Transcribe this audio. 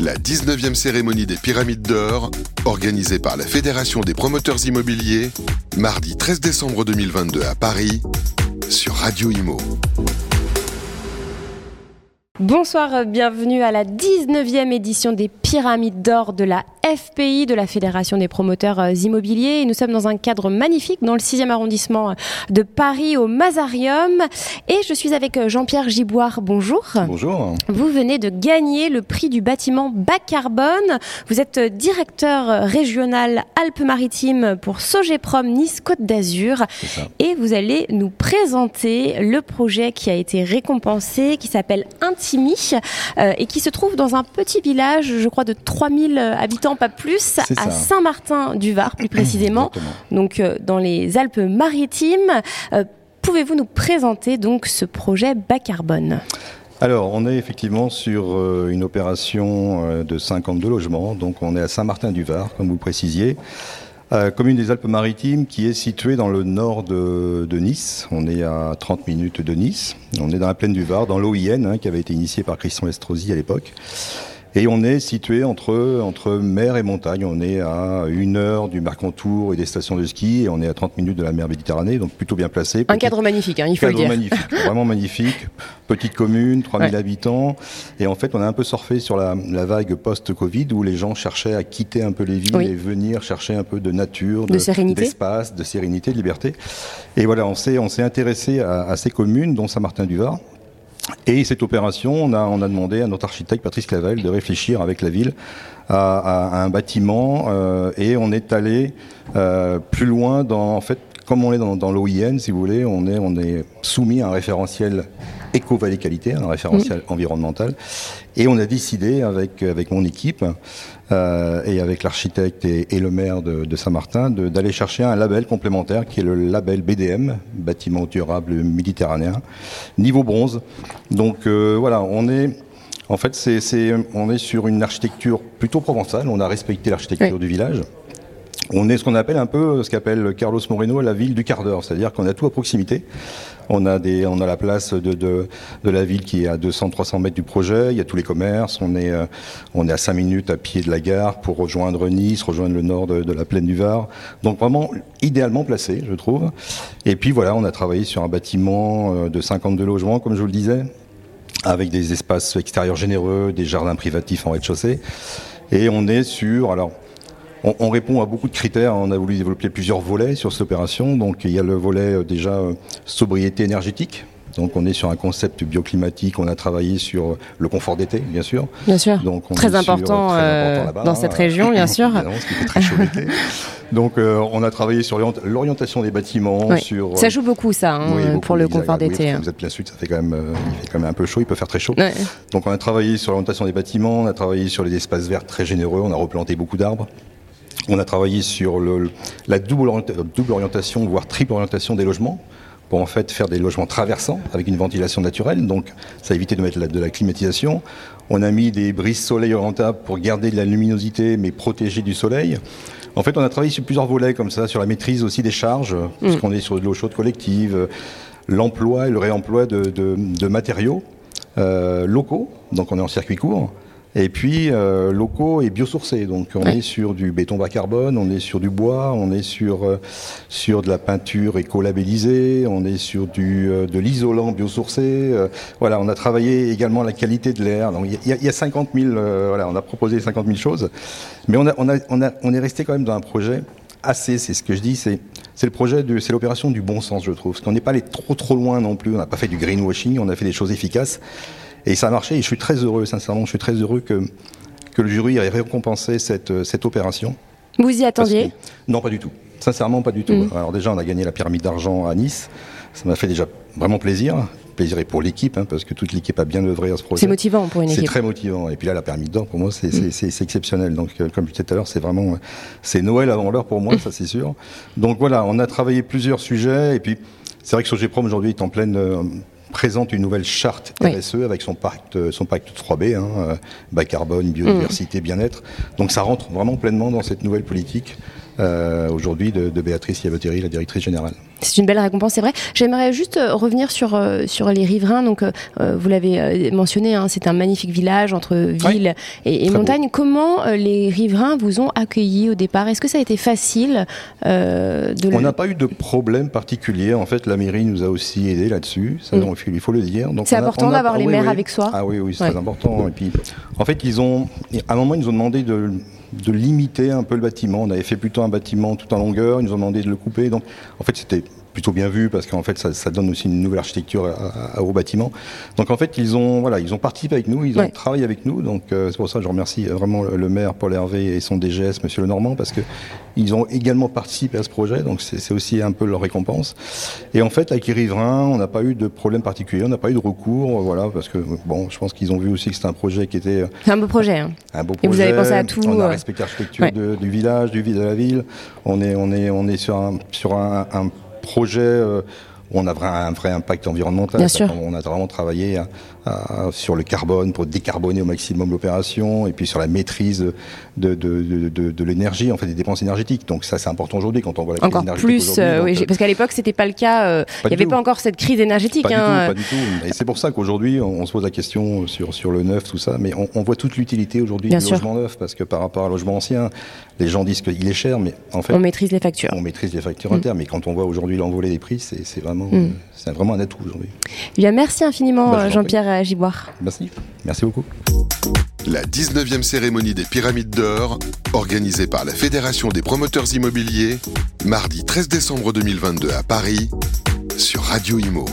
la 19e cérémonie des Pyramides d'Or, organisée par la Fédération des promoteurs immobiliers, mardi 13 décembre 2022 à Paris, sur Radio Imo. Bonsoir, bienvenue à la 19e édition des Pyramides d'Or de la FPI, de la Fédération des promoteurs euh, immobiliers. nous sommes dans un cadre magnifique dans le 6e arrondissement de Paris au Mazarium. Et je suis avec euh, Jean-Pierre Giboire. Bonjour. Bonjour. Vous venez de gagner le prix du bâtiment bas carbone. Vous êtes directeur régional Alpes-Maritimes pour Sogeprom Nice Côte d'Azur. Et vous allez nous présenter le projet qui a été récompensé, qui s'appelle Intime euh, et qui se trouve dans un petit village, je crois, de 3000 habitants, pas plus, à Saint-Martin-du-Var, plus précisément, donc euh, dans les Alpes-Maritimes. Euh, pouvez-vous nous présenter donc ce projet bas carbone? Alors, on est effectivement sur une opération de 52 logements. Donc, on est à Saint-Martin-du-Var, comme vous précisiez. Euh, commune des Alpes-Maritimes qui est située dans le nord de, Nice. On est à 30 minutes de Nice. On est dans la plaine du Var, dans l'OIN, hein, qui avait été initiée par Christian Estrosi à l'époque. Et on est situé entre, entre mer et montagne. On est à une heure du Mercantour et des stations de ski et on est à 30 minutes de la mer Méditerranée, donc plutôt bien placé. Un cadre magnifique, hein, il faut le dire. magnifique, vraiment magnifique. Petite commune, 3000 habitants. Et en fait, on a un peu surfé sur la, vague post-Covid où les gens cherchaient à quitter un peu les villes et venir chercher un peu de nature, de, sérénité, d'espace, de sérénité, de liberté. Et voilà, on s'est, on s'est intéressé à, à ces communes, dont Saint-Martin-du-Var et cette opération, on a, demandé à notre architecte Patrice Clavel de réfléchir avec la ville à, un bâtiment euh, et on est allé euh, plus loin dans, en fait, comme on est dans, dans l'OIN, si vous voulez, on est, on est soumis à un référentiel éco-vallée qualité, un référentiel environnemental. Et on a décidé avec, avec mon équipe euh, et avec l'architecte et, le maire de, Saint-Martin d'aller chercher un label complémentaire qui est le label BDM, bâtiment durable méditerranéen, niveau bronze. Donc euh, voilà, on est... En fait, c'est, on est sur une architecture plutôt provençale. On a respecté l'architecture du village. On est ce qu'on appelle un peu ce qu'appelle Carlos Moreno la ville du quart d'heure, c'est-à-dire qu'on a tout à proximité. On a, la place de, la ville qui est à 200-300 mètres du projet. Il y a tous les commerces. On est, euh, à 5 minutes à pied de la gare pour rejoindre Nice, rejoindre le nord de, de la plaine du Var. Donc vraiment idéalement placé, je trouve. Et puis voilà, on a travaillé sur un bâtiment euh, de 52 logements, comme je vous le disais, avec des espaces extérieurs généreux, des jardins privatifs en rez-de-chaussée. Et on est sur, alors, on, répond à beaucoup de critères. On a voulu développer plusieurs volets sur cette opération. Donc il y a le volet euh, déjà euh, sobriété énergétique. Donc on est sur un concept bioclimatique, on a travaillé sur le confort d'été, bien sûr. Bien sûr. Donc très, important, euh, dans cette région, bien sûr. très chaud Donc on a travaillé sur l'orientation des bâtiments. Sur, ça joue beaucoup ça hein, pour le confort d'été. Hein. vous êtes bien sûr, ça fait quand même, il fait quand même un peu chaud, il peut faire très chaud. Donc on a travaillé sur l'orientation des bâtiments, on a travaillé sur les espaces verts très généreux, on a replanté beaucoup d'arbres. On a travaillé sur la double, orientation, voire triple orientation des logements pour en fait faire des logements traversants avec une ventilation naturelle. Donc ça a évité de mettre de la climatisation. On a mis des brises soleil orientables pour garder de la luminosité mais protéger du soleil. En fait, on a travaillé sur plusieurs volets comme ça, sur la maîtrise aussi des charges, mm. puisqu'on est sur de l'eau chaude collective, l'emploi et le réemploi de, matériaux euh, locaux, donc on est en circuit court, et puis euh, locaux et biosourcés. Donc on est sur du béton bas carbone, on est sur du bois, on est sur euh, sur de la peinture éco-labellisée, on est sur du euh, de l'isolant biosourcé. voilà, on a travaillé également la qualité de l'air. Donc il y, a, y a 50 000, voilà, on a proposé 50 000 choses, mais on a on a on a on est resté quand même dans un projet assez, c'est ce que je dis, c'est c'est le projet c'est l'opération du bon sens, je trouve. Parce qu'on n'est pas allé trop trop loin non plus. On n'a pas fait du greenwashing, on a fait des choses efficaces. Et ça a marché et je suis très heureux, sincèrement, je suis très heureux que, que le jury ait récompensé cette, cette opération. Vous y attendiez Non, pas du tout. Sincèrement, pas du tout. Mm. Alors déjà, on a gagné la pyramide d'argent à Nice. Ça m'a fait déjà vraiment plaisir. Plaisir et pour l'équipe, hein, parce que toute l'équipe a bien œuvré à ce projet. C'est motivant pour une équipe. C'est très motivant. Et puis là, la pyramide d'or, pour moi, c'est mm. exceptionnel. Donc, euh, comme je disais tout à l'heure, c'est vraiment, c'est Noël avant l'heure pour moi, ça c'est sûr. Donc voilà, on a travaillé plusieurs sujets. Et puis, c'est vrai que Sogeprom aujourd'hui est en pleine euh, présente une nouvelle charte RSE avec son pacte, son pacte 3B, hein, euh, bas carbone, biodiversité, mm. bien-être. Donc ça rentre vraiment pleinement dans cette nouvelle politique aujourd'hui de, Béatrice Yaboteri, la directrice générale. C'est une belle récompense, c'est vrai. J'aimerais juste revenir sur, sur les riverains. Donc, vous l'avez mentionné, hein, c'est un magnifique village entre ville et, montagne. Comment les riverains vous ont accueilli au départ? Est-ce que ça a été facile de On n'a pas eu de problème particulier. En fait, la mairie nous a aussi aidé là-dessus. Ça, mm. il faut le dire. C'est important d'avoir les maires avec soi. Ah oui, oui, c'est très important. Et puis, en fait, ils ont, à un moment, ils nous ont demandé de, de limiter un peu le bâtiment. On avait fait plutôt un bâtiment tout en longueur. Ils nous ont demandé de le couper. Donc, en fait, c'était plutôt bien vu parce qu'en fait ça, donne aussi une nouvelle architecture à, au bâtiment. Donc en fait ils ont voilà ils ont participé avec nous, ils ont travaillé avec nous. Donc euh, c'est pour ça que je remercie vraiment le, maire Paul Hervé et son DGS Monsieur Lenormand parce que ils ont également participé à ce projet. Donc c'est aussi un peu leur récompense. Et en fait avec les riverains on n'a pas eu de problème particulier, on n'a pas eu de recours, voilà parce que bon je pense qu'ils ont vu aussi que c'était un projet qui était un beau projet. Hein. Un beau projet. Et vous avez pensé à tout. On a euh, respecté l'architecture du village, du de la ville. On est on est on est sur un sur un, un projet euh, on a un vrai impact environnemental. On a vraiment travaillé sur le carbone pour décarboner au maximum l'opération et puis sur la maîtrise de, de, de, l'énergie, en fait des dépenses énergétiques. Donc ça c'est important aujourd'hui quand on voit la crise encore plus, euh, oui, parce qu'à l'époque c'était pas le cas. Euh, il n'y avait pas encore cette crise énergétique. Pas, hein. du, tout, pas du tout. Et c'est pour ça qu'aujourd'hui on, se pose la question sur sur le neuf, tout ça, mais on, voit toute l'utilité aujourd'hui du logement neuf parce que par rapport à logement ancien, les gens disent qu'il est cher, mais en fait on maîtrise les factures. On maîtrise les factures internes, mais quand on voit aujourd'hui l'envolée des prix, c'est vraiment mm. c'est vraiment un atout aujourd'hui. Eh bien merci infiniment bah, Jean-Pierre Giboire. Merci. Merci beaucoup. La 19e cérémonie des Pyramides d'Or, organisée par la Fédération des promoteurs immobiliers, mardi 13 décembre 2022 à Paris, sur Radio Imo.